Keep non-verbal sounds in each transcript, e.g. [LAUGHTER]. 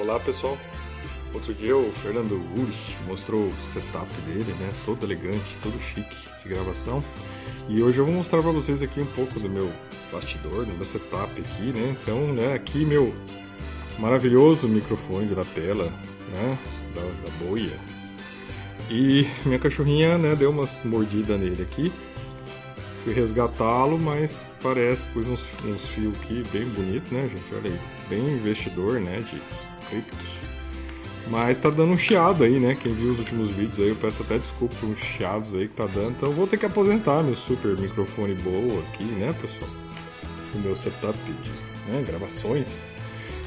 Olá pessoal, outro dia o Fernando Urich mostrou o setup dele, né? Todo elegante, todo chique de gravação. E hoje eu vou mostrar para vocês aqui um pouco do meu bastidor, do meu setup aqui, né? Então, né, aqui meu maravilhoso microfone de lapela, né? Da, da boia. E minha cachorrinha, né, deu umas mordidas nele aqui. Fui resgatá-lo, mas parece, pus uns, uns fios aqui bem bonito, né, gente? Olha aí, bem investidor, né, de Mas tá dando um chiado aí, né? Quem viu os últimos vídeos aí, eu peço até desculpa uns chiados aí que tá dando. Então vou ter que aposentar meu super microfone boa aqui, né, pessoal? O meu setup de né, gravações.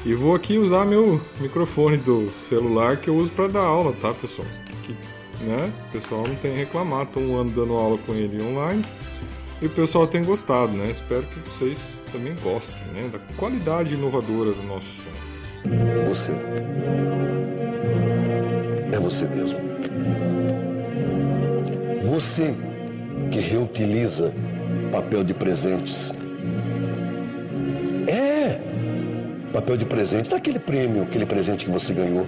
E vou aqui usar meu microfone do celular que eu uso para dar aula, tá, pessoal? Que, né? O pessoal não tem reclamado, tô um ano dando aula com ele online. E o pessoal tem gostado, né? Espero que vocês também gostem, né? Da qualidade inovadora do nosso som. Você. É você mesmo. Você que reutiliza papel de presentes. É! Papel de presente daquele prêmio, aquele presente que você ganhou.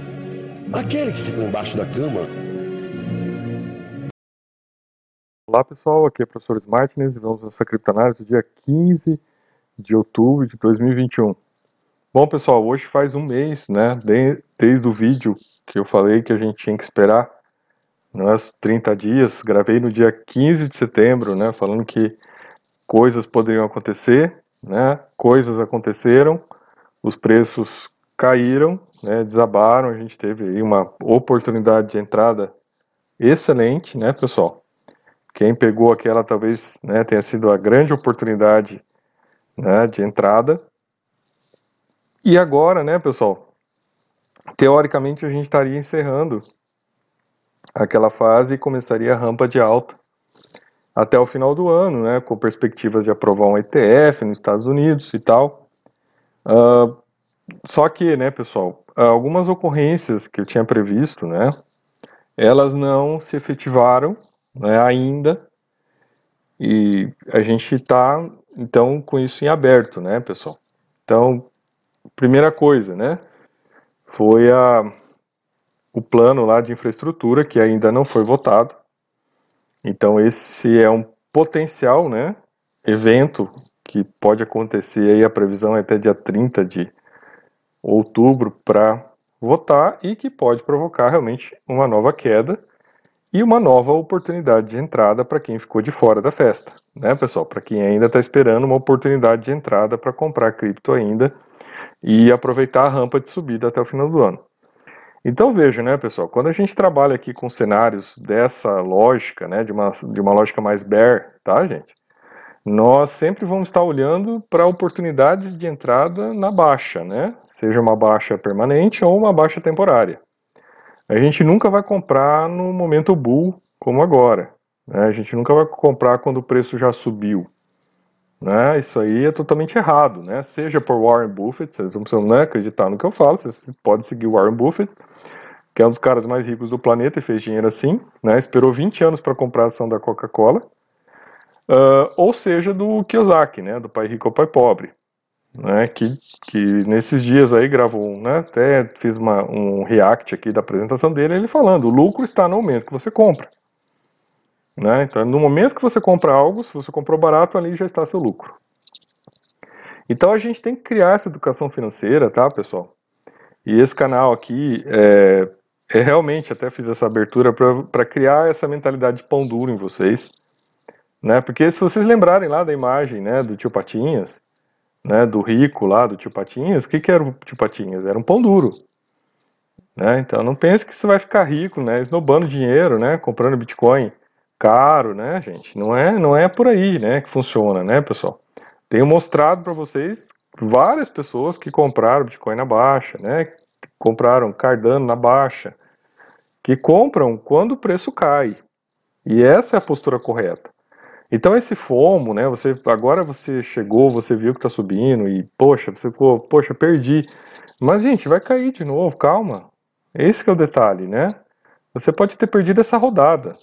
Aquele que fica embaixo da cama. Olá pessoal, aqui é o professor Martins e vamos nessa criptanálise do dia 15 de outubro de 2021. Bom pessoal, hoje faz um mês, né, desde o vídeo que eu falei que a gente tinha que esperar nos 30 dias, gravei no dia 15 de setembro, né, falando que coisas poderiam acontecer, né, coisas aconteceram, os preços caíram, né, desabaram, a gente teve aí uma oportunidade de entrada excelente, né, pessoal? Quem pegou aquela talvez né, tenha sido a grande oportunidade né, de entrada. E agora, né, pessoal, teoricamente a gente estaria encerrando aquela fase e começaria a rampa de alta até o final do ano, né, com perspectivas de aprovar um ETF nos Estados Unidos e tal. Uh, só que, né, pessoal, algumas ocorrências que eu tinha previsto, né, elas não se efetivaram né, ainda, e a gente está, então, com isso em aberto, né, pessoal? Então, primeira coisa, né, foi a, o plano lá de infraestrutura que ainda não foi votado. Então esse é um potencial, né, evento que pode acontecer aí a previsão é até dia 30 de outubro para votar e que pode provocar realmente uma nova queda e uma nova oportunidade de entrada para quem ficou de fora da festa, né, pessoal? Para quem ainda está esperando uma oportunidade de entrada para comprar cripto ainda e aproveitar a rampa de subida até o final do ano. Então veja, né, pessoal, quando a gente trabalha aqui com cenários dessa lógica, né, de uma, de uma lógica mais bear, tá, gente? Nós sempre vamos estar olhando para oportunidades de entrada na baixa, né? Seja uma baixa permanente ou uma baixa temporária. A gente nunca vai comprar no momento bull como agora. Né? A gente nunca vai comprar quando o preço já subiu. Né? Isso aí é totalmente errado, né? Seja por Warren Buffett, vocês não precisam né, acreditar no que eu falo, vocês podem seguir o Warren Buffett, que é um dos caras mais ricos do planeta e fez dinheiro assim, né? Esperou 20 anos para comprar a ação da Coca-Cola. Uh, ou seja, do Kiyosaki, né? Do pai rico ao pai pobre, né? Que, que nesses dias aí gravou, né? Até fiz uma, um react aqui da apresentação dele, ele falando: o lucro está no momento que você compra. Né? Então, no momento que você compra algo, se você comprou barato, ali já está seu lucro. Então, a gente tem que criar essa educação financeira, tá, pessoal? E esse canal aqui é, é realmente, até fiz essa abertura para criar essa mentalidade de pão duro em vocês. Né? Porque se vocês lembrarem lá da imagem né, do tio Patinhas, né, do rico lá do tio Patinhas, o que, que era o tio Patinhas? Era um pão duro. Né? Então não pense que você vai ficar rico, né, esnobando dinheiro, né, comprando Bitcoin caro, né, gente? Não é, não é por aí, né, que funciona, né, pessoal? Tenho mostrado para vocês várias pessoas que compraram Bitcoin na baixa, né, compraram Cardano na baixa, que compram quando o preço cai. E essa é a postura correta. Então esse FOMO, né, você agora você chegou, você viu que está subindo e poxa, você ficou, poxa, perdi. Mas gente, vai cair de novo, calma. Esse é o detalhe, né? Você pode ter perdido essa rodada,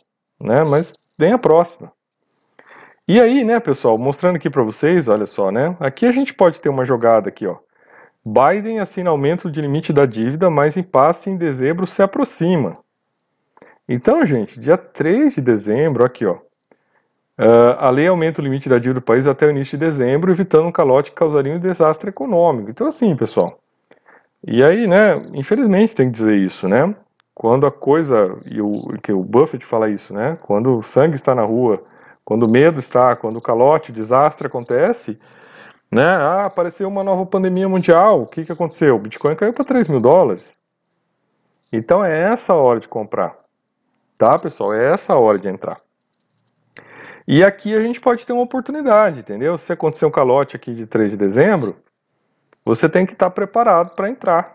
né? Mas vem a próxima. E aí, né, pessoal, mostrando aqui para vocês, olha só, né? Aqui a gente pode ter uma jogada aqui, ó. Biden assina aumento de limite da dívida, mas impasse em dezembro se aproxima. Então, gente, dia 3 de dezembro, aqui ó, Uh, a lei aumenta o limite da dívida do país até o início de dezembro, evitando um calote que causaria um desastre econômico. Então, assim, pessoal. E aí, né, infelizmente tem que dizer isso, né? Quando a coisa, e o, que o Buffett fala isso, né? Quando o sangue está na rua, quando o medo está, quando o calote, o desastre acontece, né? Ah, apareceu uma nova pandemia mundial, o que, que aconteceu? O Bitcoin caiu para 3 mil dólares. Então é essa hora de comprar, tá, pessoal? É essa hora de entrar. E aqui a gente pode ter uma oportunidade, entendeu? Se acontecer um calote aqui de 3 de dezembro, você tem que estar preparado para entrar.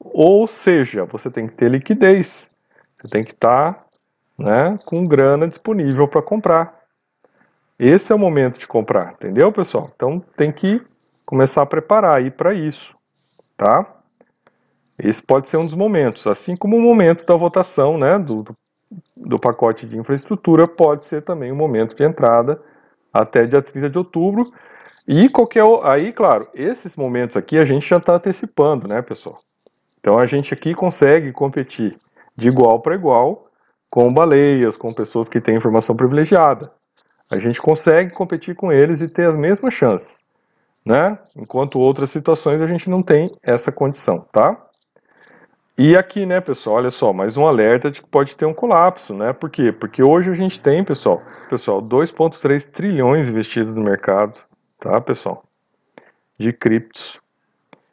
Ou seja, você tem que ter liquidez. Você tem que estar né, com grana disponível para comprar. Esse é o momento de comprar, entendeu, pessoal? Então tem que começar a preparar aí para isso, tá? Esse pode ser um dos momentos, assim como o momento da votação, né, do, do pacote de infraestrutura pode ser também um momento de entrada até dia 30 de outubro. E qualquer. Aí, claro, esses momentos aqui a gente já está antecipando, né, pessoal? Então a gente aqui consegue competir de igual para igual com baleias, com pessoas que têm informação privilegiada. A gente consegue competir com eles e ter as mesmas chances, né? Enquanto outras situações a gente não tem essa condição, tá? E aqui, né, pessoal, olha só, mais um alerta de que pode ter um colapso, né? Por quê? Porque hoje a gente tem, pessoal, pessoal, 2.3 trilhões investidos no mercado, tá, pessoal? De criptos.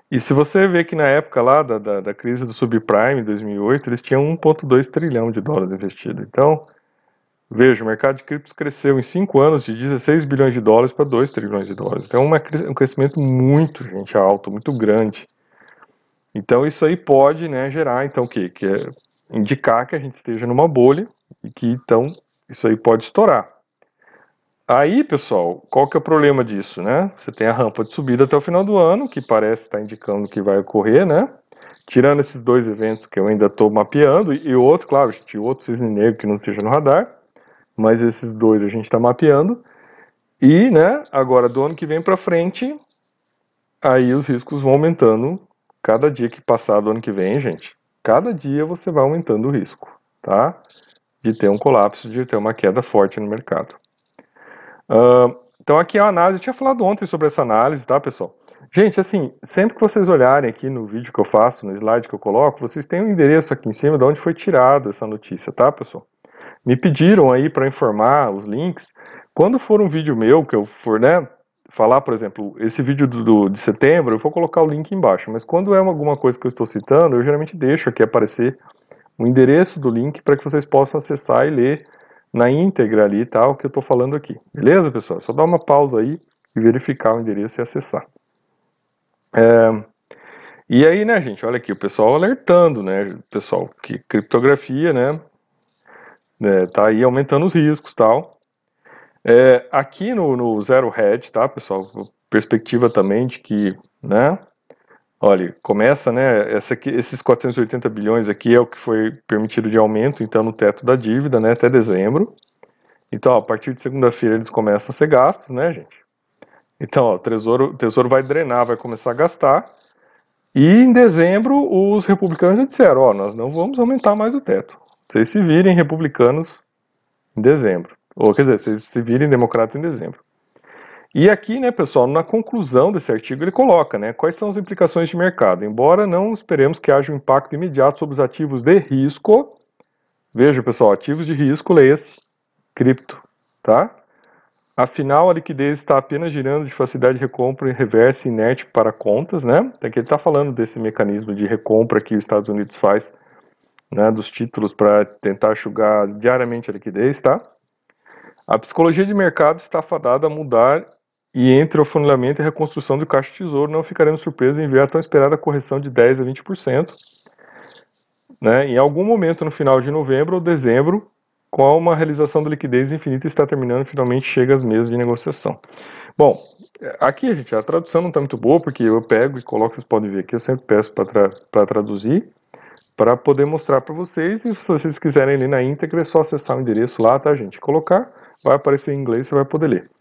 E se você vê que na época lá da, da, da crise do subprime, em 2008, eles tinham 1.2 trilhão de dólares investido. Então, veja, o mercado de criptos cresceu em 5 anos de 16 bilhões de dólares para 2 trilhões de dólares. Então, é um crescimento muito, gente, alto, muito grande. Então isso aí pode né, gerar então o quê? Que é indicar que a gente esteja numa bolha e que então isso aí pode estourar. Aí, pessoal, qual que é o problema disso, né? Você tem a rampa de subida até o final do ano, que parece estar indicando que vai ocorrer, né? Tirando esses dois eventos que eu ainda estou mapeando, e outro, claro, tinha outro cisne negro que não esteja no radar, mas esses dois a gente está mapeando. E, né, agora do ano que vem para frente, aí os riscos vão aumentando Cada dia que passar do ano que vem, gente, cada dia você vai aumentando o risco, tá? De ter um colapso, de ter uma queda forte no mercado. Uh, então aqui é a análise, eu tinha falado ontem sobre essa análise, tá, pessoal? Gente, assim, sempre que vocês olharem aqui no vídeo que eu faço, no slide que eu coloco, vocês têm um endereço aqui em cima de onde foi tirada essa notícia, tá, pessoal? Me pediram aí para informar os links. Quando for um vídeo meu que eu for, né, falar, por exemplo, esse vídeo do, do, de setembro, eu vou colocar o link embaixo, mas quando é alguma coisa que eu estou citando, eu geralmente deixo aqui aparecer o endereço do link para que vocês possam acessar e ler na íntegra ali tal que eu estou falando aqui. Beleza, pessoal? Só dar uma pausa aí e verificar o endereço e acessar. É, e aí, né, gente, olha aqui, o pessoal alertando, né, pessoal, que criptografia, né, né tá aí aumentando os riscos tal. É, aqui no, no Zero Hedge, tá, pessoal? Perspectiva também de que, né? Olha, começa, né? Aqui, esses 480 bilhões aqui é o que foi permitido de aumento, então, no teto da dívida, né? Até dezembro. Então, ó, a partir de segunda-feira eles começam a ser gastos, né, gente? Então, ó, o tesouro, o tesouro vai drenar, vai começar a gastar. E em dezembro, os republicanos já disseram: Ó, nós não vamos aumentar mais o teto. Vocês se virem republicanos em dezembro. Ou, quer dizer, vocês se virem democrata em dezembro. E aqui, né, pessoal, na conclusão desse artigo ele coloca, né, quais são as implicações de mercado. Embora não esperemos que haja um impacto imediato sobre os ativos de risco, veja, pessoal, ativos de risco, leia-se, cripto, tá? Afinal, a liquidez está apenas girando de facilidade de recompra e reversa inerte para contas, né? Tem que ele está falando desse mecanismo de recompra que os Estados Unidos faz, né, dos títulos para tentar enxugar diariamente a liquidez, tá? A psicologia de mercado está fadada a mudar e entre o funilamento e reconstrução do caixa de tesouro não ficaremos surpresos em ver a tão esperada correção de 10 a 20%. Né? Em algum momento no final de novembro ou dezembro, com uma realização da liquidez infinita está terminando, finalmente chega às mesas de negociação. Bom, aqui, gente, a tradução não está muito boa, porque eu pego e coloco, vocês podem ver aqui, eu sempre peço para tra traduzir, para poder mostrar para vocês, e se vocês quiserem ler na íntegra, é só acessar o endereço lá, tá, gente? Colocar vai aparecer em inglês, você vai poder ler.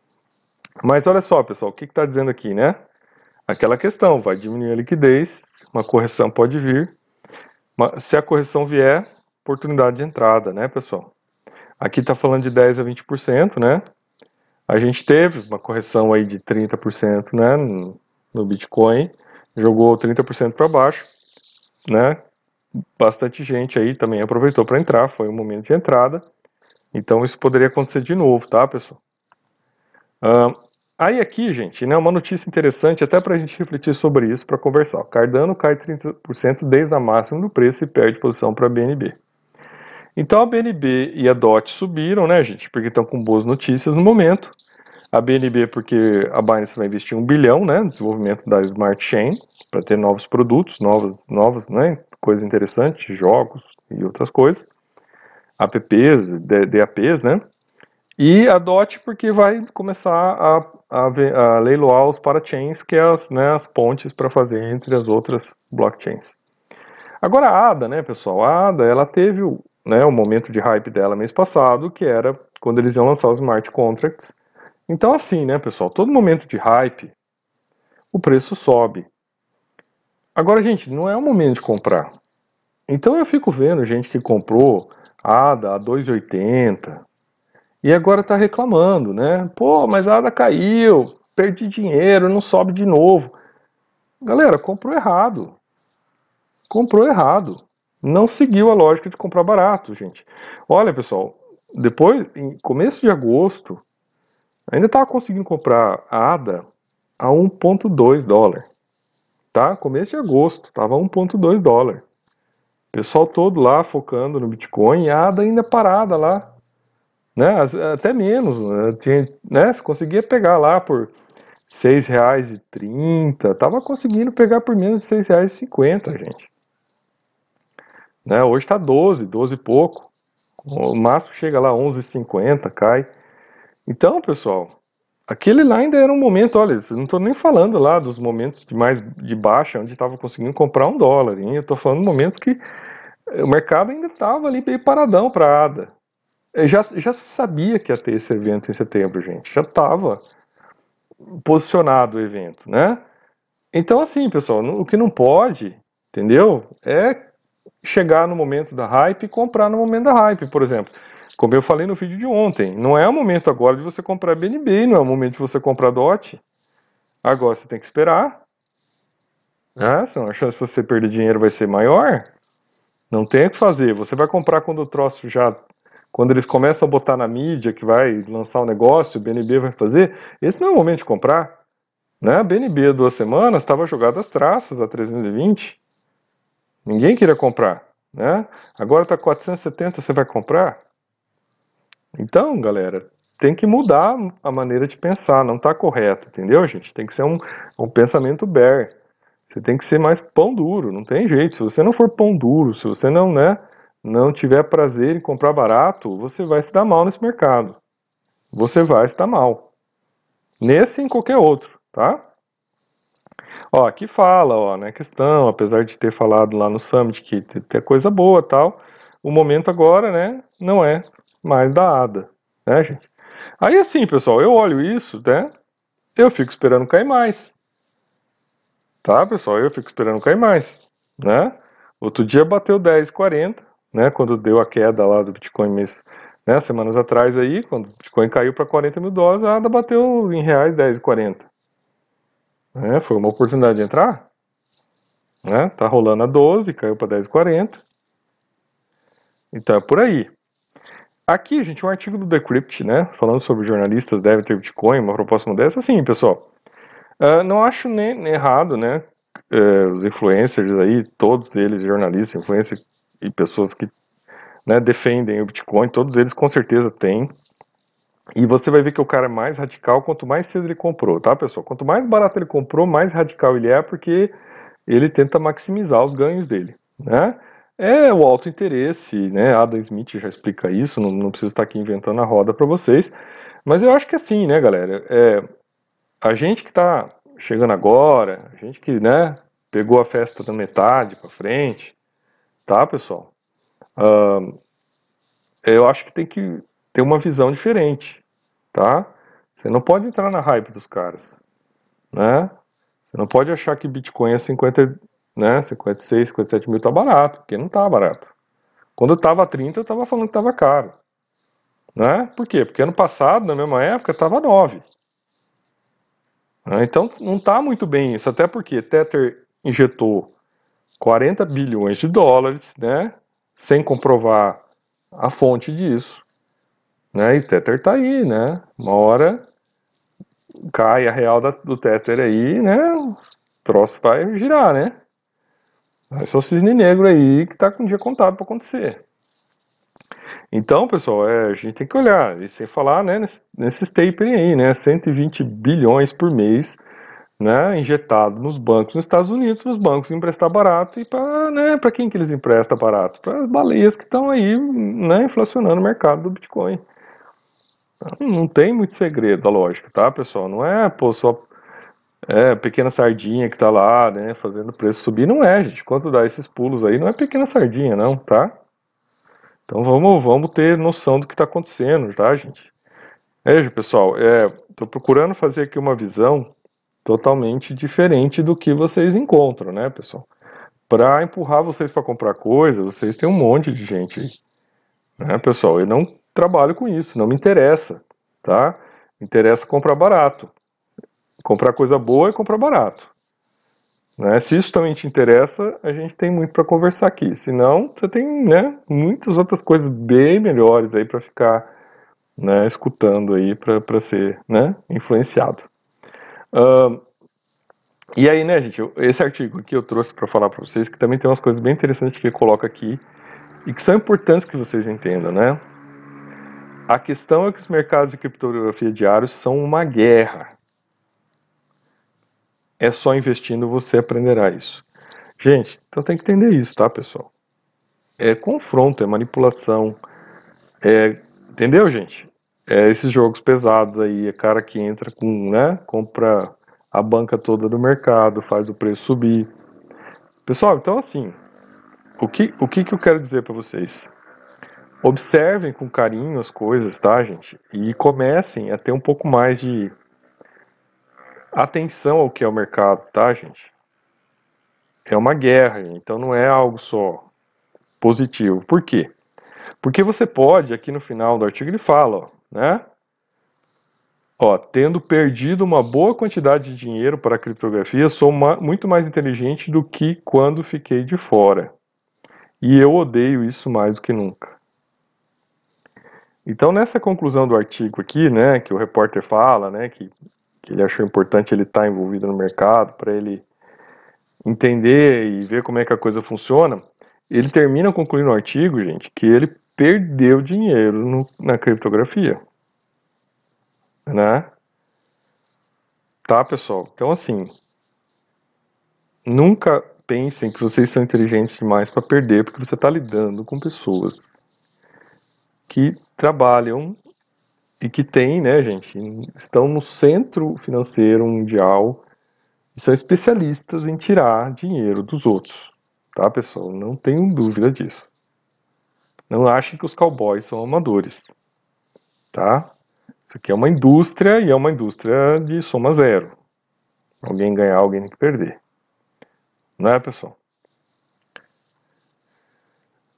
Mas olha só, pessoal, o que está dizendo aqui, né? aquela questão, vai diminuir a liquidez, uma correção pode vir. Se a correção vier, oportunidade de entrada, né, pessoal? Aqui está falando de 10 a 20%, né? A gente teve uma correção aí de 30%, né, no Bitcoin, jogou 30% para baixo, né? Bastante gente aí também aproveitou para entrar, foi um momento de entrada. Então isso poderia acontecer de novo, tá, pessoal? Uh, aí aqui, gente, né, uma notícia interessante até para a gente refletir sobre isso para conversar. Cardano cai 30% desde a máxima do preço e perde posição para a BNB. Então a BNB e a DOT subiram, né, gente, porque estão com boas notícias no momento. A BNB porque a Binance vai investir um bilhão, né, no desenvolvimento da Smart Chain para ter novos produtos, novas, novas, né, coisas interessantes, jogos e outras coisas, apps, DAPs, né, e a DOT porque vai começar a, a, a leiloar os parachains, que é as, né, as pontes para fazer entre as outras blockchains. Agora a ADA, né, pessoal, a ADA, ela teve o, né, o momento de hype dela mês passado, que era quando eles iam lançar os smart contracts. Então assim, né, pessoal, todo momento de hype, o preço sobe. Agora, gente, não é o momento de comprar. Então eu fico vendo gente que comprou ADA a 2,80, e agora está reclamando, né? Pô, mas a ADA caiu, perdi dinheiro, não sobe de novo. Galera, comprou errado. Comprou errado. Não seguiu a lógica de comprar barato, gente. Olha, pessoal, depois, em começo de agosto, ainda estava conseguindo comprar a ADA a 1.2 dólar. Tá? Começo de agosto, estava 1.2 dólar. Pessoal todo lá focando no Bitcoin a ADA ainda parada lá né? Até menos, né? Tinha, né? Você conseguia pegar lá por R$ 6,30, tava conseguindo pegar por menos de R$ 6,50, gente. Né? Hoje está 12, 12 e pouco. O máximo chega lá 11,50, cai. Então, pessoal, aquele lá ainda era um momento, olha, não estou nem falando lá dos momentos de mais de baixa, onde estava conseguindo comprar um dólar, hein? eu estou falando momentos que o mercado ainda estava ali bem paradão para ADA. Já, já sabia que ia ter esse evento em setembro, gente. Já estava posicionado o evento, né? Então, assim, pessoal, o que não pode, entendeu? É chegar no momento da hype e comprar no momento da hype, por exemplo. Como eu falei no vídeo de ontem, não é o momento agora de você comprar BNB, não é o momento de você comprar DOT. Agora você tem que esperar. Né? Senão a chance de você perder dinheiro vai ser maior. Não tem o que fazer. Você vai comprar quando o troço já quando eles começam a botar na mídia que vai lançar o um negócio, o BNB vai fazer, esse não é o momento de comprar. Né? A BNB duas semanas estava jogada às traças a 320. Ninguém queria comprar. Né? Agora está 470, você vai comprar? Então, galera, tem que mudar a maneira de pensar, não está correto, entendeu, gente? Tem que ser um, um pensamento bear. Você tem que ser mais pão duro, não tem jeito. Se você não for pão duro, se você não, né, não tiver prazer em comprar barato, você vai se dar mal nesse mercado. Você vai se dar mal. Nesse e em qualquer outro, tá? Ó, aqui fala, ó, né, questão, apesar de ter falado lá no Summit que tem coisa boa tal, o momento agora, né, não é mais da ADA, né, gente? Aí assim, pessoal, eu olho isso, né, eu fico esperando cair mais. Tá, pessoal? Eu fico esperando cair mais, né? Outro dia bateu 10,40, né, quando deu a queda lá do Bitcoin mês, né, semanas atrás aí, quando o Bitcoin caiu para 40 mil dólares, a ADA bateu em reais 10,40. Né, foi uma oportunidade de entrar. Né, tá rolando a 12, caiu para 10,40. Então é por aí. Aqui, gente, um artigo do Decrypt, né, falando sobre jornalistas devem ter Bitcoin, uma proposta dessa. Assim, pessoal, uh, não acho nem, nem errado, né, uh, os influencers aí, todos eles, jornalistas, influencers, e pessoas que né, defendem o Bitcoin, todos eles com certeza têm. E você vai ver que o cara é mais radical quanto mais cedo ele comprou, tá, pessoal? Quanto mais barato ele comprou, mais radical ele é, porque ele tenta maximizar os ganhos dele, né? É o alto interesse, né? Adam Smith já explica isso, não, não preciso estar aqui inventando a roda para vocês. Mas eu acho que é assim, né, galera? É, a gente que está chegando agora, a gente que, né, pegou a festa da metade para frente, Tá, pessoal? Uh, eu acho que tem que ter uma visão diferente, tá? Você não pode entrar na hype dos caras, né? Você não pode achar que Bitcoin é 50, né, 56, 57 mil tá barato, porque não tá barato. Quando eu tava 30, eu tava falando que tava caro. Né? Por quê? Porque ano passado, na mesma época, tava 9. Né? Então não tá muito bem isso, até porque Tether injetou 40 bilhões de dólares, né, sem comprovar a fonte disso. Né? E Tether tá aí, né? Uma hora cai a real da, do Tether aí, né? O troço vai girar, né? Esse é o cisne negro aí que tá com o dia contado para acontecer. Então, pessoal, é, a gente tem que olhar, e sem falar né, nesses tapering aí, né? 120 bilhões por mês né, injetado nos bancos nos Estados Unidos para os bancos emprestar barato e para né, quem que eles emprestam barato? Para as baleias que estão aí né, inflacionando o mercado do Bitcoin. Então, não tem muito segredo a lógica, tá, pessoal? Não é pô, só é, pequena sardinha que tá lá, né, fazendo o preço subir. Não é, gente. Quanto dá esses pulos aí, não é pequena sardinha, não, tá? Então vamos, vamos ter noção do que está acontecendo, tá, gente? Veja, pessoal, estou é, procurando fazer aqui uma visão totalmente diferente do que vocês encontram, né, pessoal? Para empurrar vocês para comprar coisa, vocês têm um monte de gente aí, né, pessoal? Eu não trabalho com isso, não me interessa, tá? Me interessa comprar barato. Comprar coisa boa e comprar barato. Né? Se isso também te interessa, a gente tem muito para conversar aqui. Se não, você tem né, muitas outras coisas bem melhores aí para ficar né, escutando aí para ser né, influenciado. Uh, e aí, né, gente, esse artigo aqui eu trouxe para falar para vocês que também tem umas coisas bem interessantes que ele coloca aqui e que são importantes que vocês entendam, né? A questão é que os mercados de criptografia diários são uma guerra. É só investindo você aprenderá isso. Gente, então tem que entender isso, tá, pessoal? É confronto, é manipulação, é, entendeu, gente? É, esses jogos pesados aí, é cara que entra com, né, compra a banca toda do mercado, faz o preço subir. Pessoal, então assim, o que, o que, que eu quero dizer para vocês? Observem com carinho as coisas, tá, gente? E comecem a ter um pouco mais de atenção ao que é o mercado, tá, gente? É uma guerra, então não é algo só positivo. Por quê? Porque você pode, aqui no final do artigo ele fala, ó, né? Ó, tendo perdido uma boa quantidade de dinheiro para a criptografia, sou muito mais inteligente do que quando fiquei de fora. E eu odeio isso mais do que nunca. Então, nessa conclusão do artigo aqui, né, que o repórter fala, né, que, que ele achou importante ele estar tá envolvido no mercado para ele entender e ver como é que a coisa funciona, ele termina concluindo o artigo, gente, que ele perdeu dinheiro no, na criptografia. Né? Tá, pessoal? Então, assim, nunca pensem que vocês são inteligentes demais para perder, porque você está lidando com pessoas que trabalham e que têm, né, gente, estão no centro financeiro mundial e são especialistas em tirar dinheiro dos outros, tá, pessoal? Não tenho dúvida disso. Não achem que os cowboys são amadores, tá? Aqui é uma indústria e é uma indústria de soma zero. Alguém ganhar, alguém tem que perder. Não é, pessoal?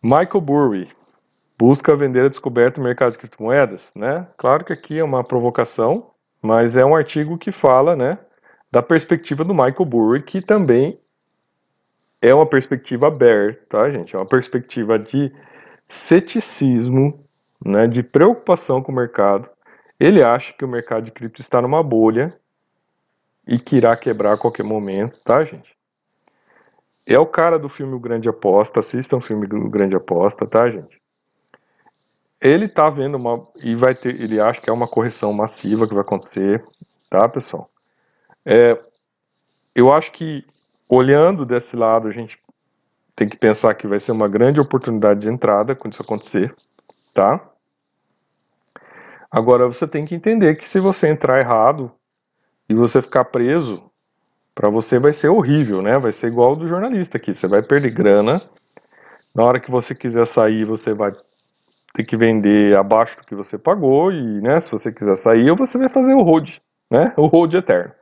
Michael Burry busca vender a descoberta do mercado de criptomoedas, né? Claro que aqui é uma provocação, mas é um artigo que fala, né, da perspectiva do Michael Burry, que também é uma perspectiva bear, tá, gente? É uma perspectiva de ceticismo, né, de preocupação com o mercado. Ele acha que o mercado de cripto está numa bolha e que irá quebrar a qualquer momento, tá, gente? É o cara do filme O Grande Aposta, assistam o filme O Grande Aposta, tá, gente? Ele tá vendo uma e vai ter, ele acha que é uma correção massiva que vai acontecer, tá, pessoal? É, eu acho que olhando desse lado a gente tem que pensar que vai ser uma grande oportunidade de entrada quando isso acontecer, tá? Agora você tem que entender que se você entrar errado e você ficar preso, para você vai ser horrível, né? Vai ser igual do jornalista aqui, você vai perder grana. Na hora que você quiser sair, você vai ter que vender abaixo do que você pagou e, né, se você quiser sair, você vai fazer o hold, né? O hold eterno.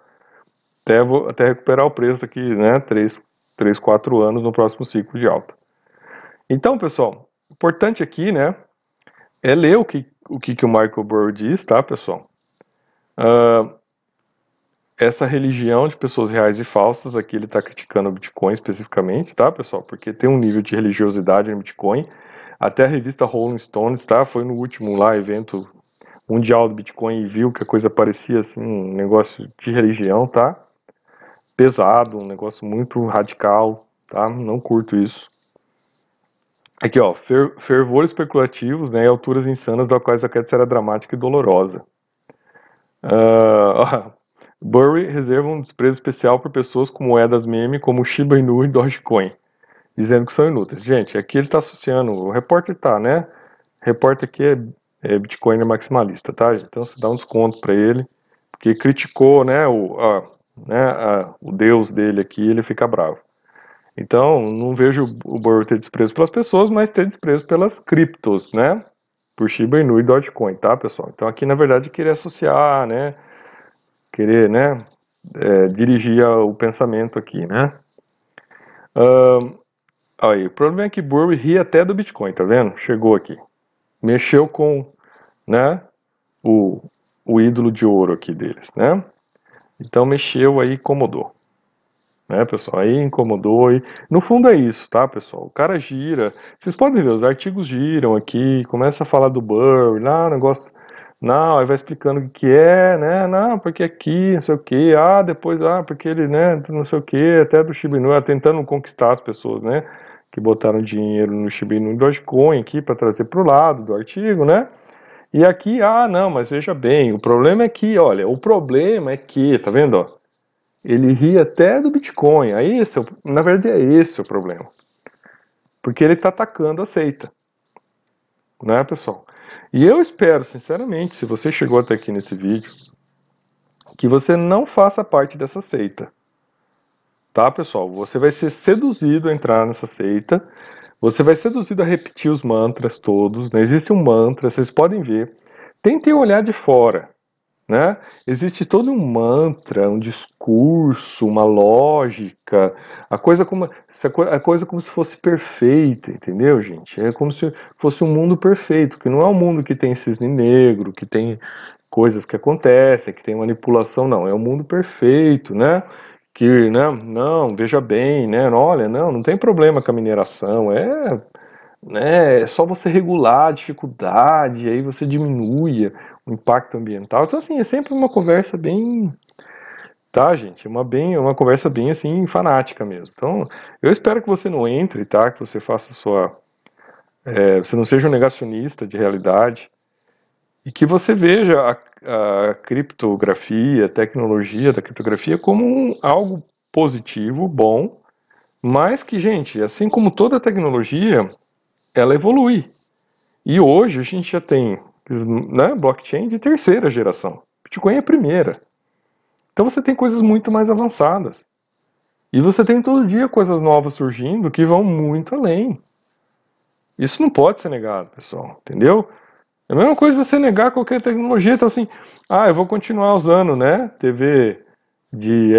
até, até recuperar o preço aqui, né, 3, 3, 4 anos no próximo ciclo de alta. Então, pessoal, importante aqui, né, é ler o que o, que, que o Michael Burry diz, tá, pessoal? Uh, essa religião de pessoas reais e falsas, aqui ele está criticando o Bitcoin especificamente, tá, pessoal? Porque tem um nível de religiosidade no Bitcoin. Até a revista Rolling Stones, tá? Foi no último lá evento mundial do Bitcoin e viu que a coisa parecia assim um negócio de religião, tá? Pesado, um negócio muito radical, tá? Não curto isso. Aqui, ó, fer fervores especulativos, né, e alturas insanas da quais a queda será dramática e dolorosa. [LAUGHS] Uh, Burry reserva um desprezo especial por pessoas com moedas meme como Shiba Inu e Dogecoin, dizendo que são inúteis. Gente, aqui ele está associando, o repórter tá, né? O repórter aqui é, é Bitcoin maximalista, tá? Então dá um desconto para ele, porque criticou, né, o, a, né, a, o deus dele aqui, ele fica bravo. Então, não vejo o Burry ter desprezo pelas pessoas, mas ter desprezo pelas criptos, né? Por Shiba Inu e Dogecoin, tá, pessoal? Então, aqui, na verdade, querer associar, né? Querer, né? É, dirigir o pensamento aqui, né? Uh, aí, o problema é que Burry ri até do Bitcoin, tá vendo? Chegou aqui. Mexeu com, né? O, o ídolo de ouro aqui deles, né? Então, mexeu aí, incomodou né, pessoal? Aí incomodou. E... No fundo é isso, tá, pessoal? O cara gira. Vocês podem ver, os artigos giram aqui, começa a falar do Burr, lá, negócio. Não, aí vai explicando o que é, né? Não, porque aqui, não sei o que. Ah, depois, ah, porque ele, né? Não sei o que, até do Shibinu, ah, tentando conquistar as pessoas, né? Que botaram dinheiro no Shibinu e Dogecoin aqui para trazer para o lado do artigo, né? E aqui, ah, não, mas veja bem, o problema é que, olha, o problema é que, tá vendo, ó? Ele ri até do Bitcoin. Aí esse, é na verdade, é esse o problema. Porque ele está atacando a seita. Né, pessoal? E eu espero, sinceramente, se você chegou até aqui nesse vídeo, que você não faça parte dessa seita. Tá, pessoal? Você vai ser seduzido a entrar nessa seita. Você vai ser seduzido a repetir os mantras todos. Né? Existe um mantra, vocês podem ver. Tentem olhar de fora. Né? Existe todo um mantra, um discurso, uma lógica, a coisa como a coisa como se fosse perfeita, entendeu, gente? É como se fosse um mundo perfeito, que não é um mundo que tem cisne negro, que tem coisas que acontecem, que tem manipulação, não, é um mundo perfeito, né? Que, né, não, veja bem, né? Olha, não, não tem problema com a mineração, é né, é só você regular a dificuldade, aí você diminui impacto ambiental. Então, assim, é sempre uma conversa bem. Tá, gente? Uma, bem, uma conversa bem, assim, fanática mesmo. Então, eu espero que você não entre, tá? Que você faça sua. É, você não seja um negacionista de realidade e que você veja a, a criptografia, a tecnologia da criptografia como um, algo positivo, bom, mas que, gente, assim como toda tecnologia, ela evolui. E hoje a gente já tem né, blockchain de terceira geração. Bitcoin é a primeira. Então você tem coisas muito mais avançadas. E você tem todo dia coisas novas surgindo que vão muito além. Isso não pode ser negado, pessoal, entendeu? É a mesma coisa você negar qualquer tecnologia, então assim, ah, eu vou continuar usando, né, TV de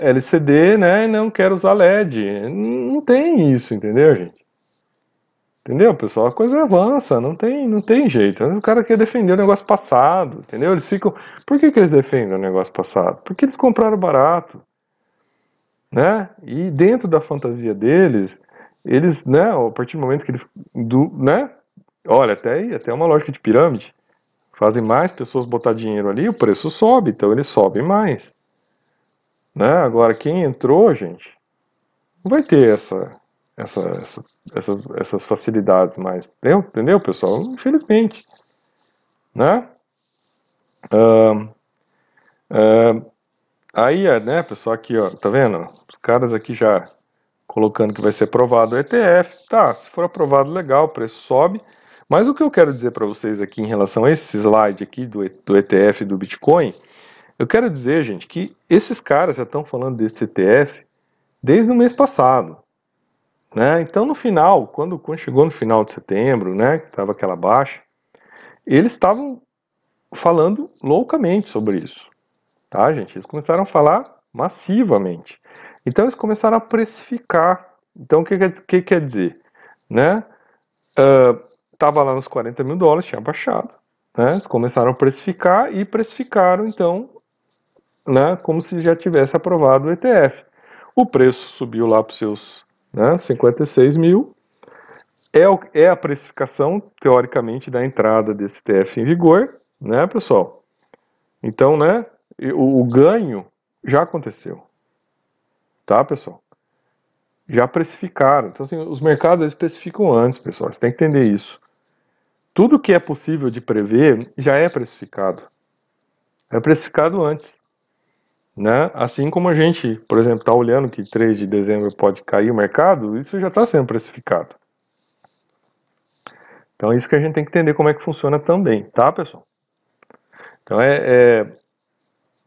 LCD, né, e não quero usar LED. Não tem isso, entendeu, gente? Entendeu, pessoal? A coisa avança, não tem, não tem jeito. O cara quer defender o negócio passado, entendeu? Eles ficam. Por que, que eles defendem o negócio passado? Porque eles compraram barato. Né? E dentro da fantasia deles, eles, né, a partir do momento que eles. Do, né? Olha, até aí, até uma lógica de pirâmide. Fazem mais pessoas botar dinheiro ali, o preço sobe, então eles sobem mais. Né? Agora, quem entrou, gente, não vai ter essa, essa, essa, essas, essas facilidades mais. Entendeu, entendeu pessoal? Infelizmente. Né? Aí, é, né, pessoal, aqui, ó, tá vendo? Os caras aqui já colocando que vai ser aprovado o ETF. Tá, se for aprovado, legal, o preço sobe. Mas o que eu quero dizer para vocês aqui em relação a esse slide aqui do, do ETF do Bitcoin, eu quero dizer, gente, que esses caras já estão falando desse ETF desde o mês passado. Né? Então, no final, quando, chegou no final de setembro, né, que estava aquela baixa, eles estavam falando loucamente sobre isso. Tá, gente? Eles começaram a falar massivamente. Então eles começaram a precificar. Então o que, que quer dizer? Né? Uh, lá nos 40 mil dólares, tinha baixado. Né? Eles começaram a precificar e precificaram, então, né, como se já tivesse aprovado o ETF. O preço subiu lá para os seus né, 56 mil. É, o, é a precificação, teoricamente, da entrada desse ETF em vigor, né, pessoal? Então, né, o, o ganho já aconteceu. Tá, pessoal? Já precificaram. Então, assim, os mercados eles antes, pessoal. Você tem que entender isso. Tudo que é possível de prever já é precificado. É precificado antes. Né? Assim como a gente, por exemplo, está olhando que 3 de dezembro pode cair o mercado, isso já está sendo precificado. Então é isso que a gente tem que entender como é que funciona também, tá, pessoal? Então é, é,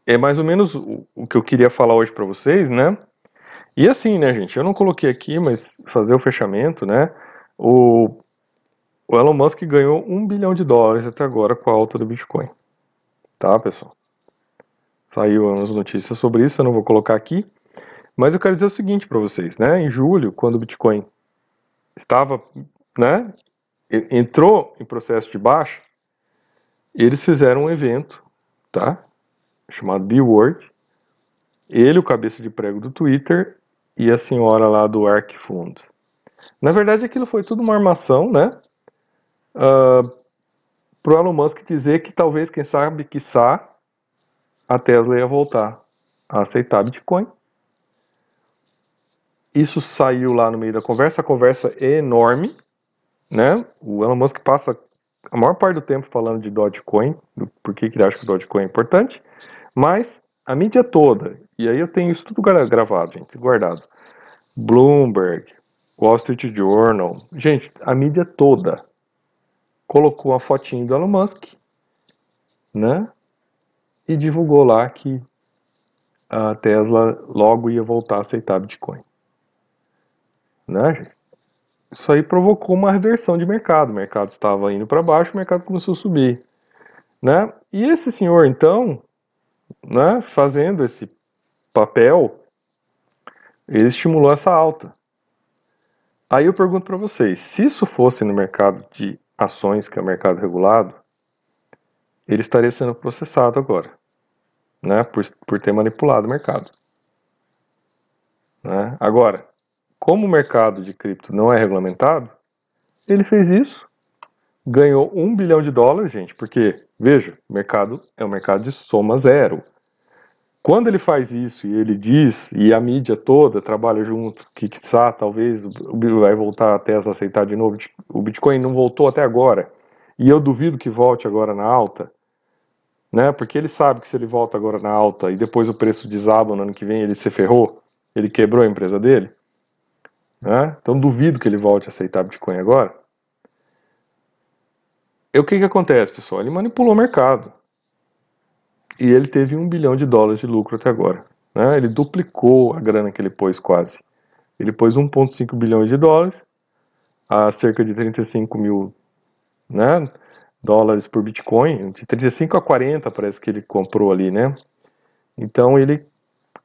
é mais ou menos o, o, que eu queria falar hoje para vocês, né? E assim, né, gente, eu não coloquei aqui, mas fazer o fechamento, né? O, o Elon Musk ganhou um bilhão de dólares até agora com a alta do Bitcoin. Tá, pessoal? Saiu as notícias sobre isso, eu não vou colocar aqui. Mas eu quero dizer o seguinte para vocês, né? Em julho, quando o Bitcoin estava, né? Entrou em processo de baixa, eles fizeram um evento, tá? Chamado The Word. Ele, o cabeça de prego do Twitter, e a senhora lá do Ark Fund. Na verdade, aquilo foi tudo uma armação, né? uh, ah, para o Elon Musk dizer que talvez, quem sabe, quiçá, a Tesla ia voltar a aceitar Bitcoin. Isso saiu lá no meio da conversa, a conversa é enorme, né? O Elon Musk passa a maior parte do tempo falando de Dogecoin, do por que ele acha que o Dogecoin é importante, mas a mídia toda, e aí eu tenho isso tudo gravado, gente, guardado. Bloomberg, Wall Street Journal, gente, a mídia toda colocou a fotinho do Elon Musk, né? E divulgou lá que a Tesla logo ia voltar a aceitar Bitcoin. Né? Isso aí provocou uma reversão de mercado. O mercado estava indo para baixo, o mercado começou a subir. Né? E esse senhor, então, né, fazendo esse papel, ele estimulou essa alta. Aí eu pergunto para vocês, se isso fosse no mercado de ações, que é o mercado regulado, ele estaria sendo processado agora, né, por, por ter manipulado o mercado. Né? Agora, como o mercado de cripto não é regulamentado, ele fez isso, ganhou um bilhão de dólares, gente, porque, veja, o mercado é um mercado de soma zero. Quando ele faz isso e ele diz, e a mídia toda trabalha junto, que quiçá, talvez vai voltar a Tesla aceitar de novo, o Bitcoin não voltou até agora, e eu duvido que volte agora na alta, né? Porque ele sabe que se ele volta agora na alta e depois o preço desaba no ano que vem, ele se ferrou, ele quebrou a empresa dele, né? Então duvido que ele volte a aceitar Bitcoin agora. E o que que acontece, pessoal? Ele manipulou o mercado e ele teve um bilhão de dólares de lucro até agora. Né? Ele duplicou a grana que ele pôs quase. Ele pôs 1,5 bilhões de dólares a cerca de 35 mil né, dólares por Bitcoin, de 35 a 40 parece que ele comprou ali, né? Então ele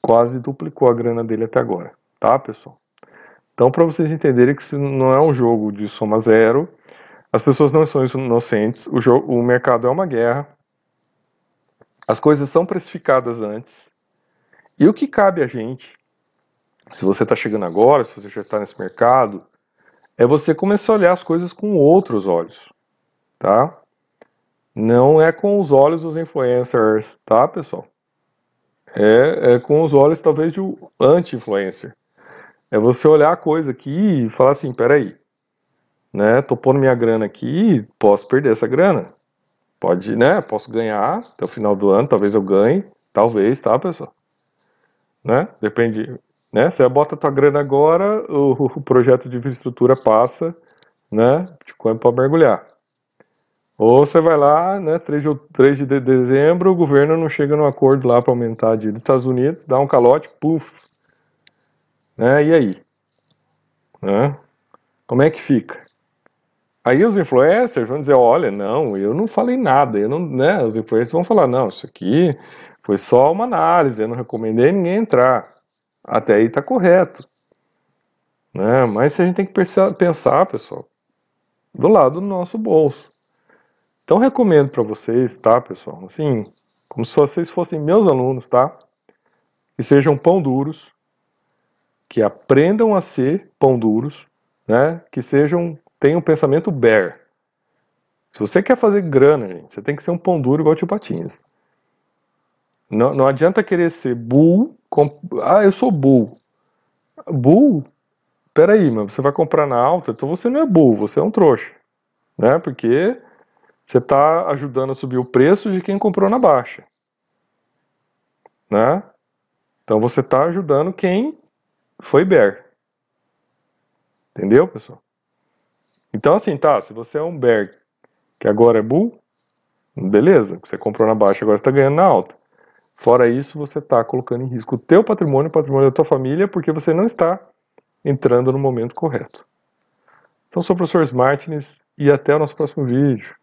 quase duplicou a grana dele até agora, tá, pessoal? Então, para vocês entenderem que isso não é um jogo de soma zero, as pessoas não são inocentes, o, jogo, o mercado é uma guerra, as coisas são precificadas antes. E o que cabe a gente, se você está chegando agora, se você já está nesse mercado, é você começar a olhar as coisas com outros olhos, tá? Não é com os olhos dos influencers, tá, pessoal? É, é com os olhos, talvez, de um anti-influencer. É você olhar a coisa aqui e falar assim, peraí, né, tô pondo minha grana aqui, posso perder essa grana. Pode, né? Posso ganhar até o final do ano, talvez eu ganhe, talvez, tá, pessoal? Né? Depende, né? Você bota tua grana agora, o, o projeto de infraestrutura passa, né? Bitcoin para mergulhar. Ou você vai lá, né, 3 de, 3 de dezembro, o governo não chega num acordo lá para aumentar dívida dos Estados Unidos, dá um calote, puf. Né, e aí? Né? Como é que fica? Aí os influencers vão dizer, olha, não, eu não falei nada, eu não, né? Os influencers vão falar, não, isso aqui Foi só uma análise, eu não recomendei ninguém entrar. Até aí está correto. Né? Mas a gente tem que pensar, pessoal, do lado do nosso bolso. Então recomendo para vocês, tá, pessoal? Assim, como se vocês fossem meus alunos, tá? Que sejam pão duros, que aprendam a ser pão duros, né? Que sejam tenham pensamento bear. Se você quer fazer grana, gente, você tem que ser um pão duro igual o tio Patinhas. Não, não adianta querer ser bull. Com... Ah, eu sou bull. Bull? Peraí, mas você vai comprar na alta, então você não é bull, você é um trouxa. Né? Porque você está ajudando a subir o preço de quem comprou na baixa. Né? Então você está ajudando quem foi bear. Entendeu, pessoal? Então, assim, tá, se você é um bear que agora é bull, beleza, você comprou na baixa, agora está ganhando na alta. Fora isso, você está colocando em risco o teu patrimônio, o patrimônio da tua família, porque você não está entrando no momento correto. Então, sou o professor Martins e até o nosso próximo vídeo.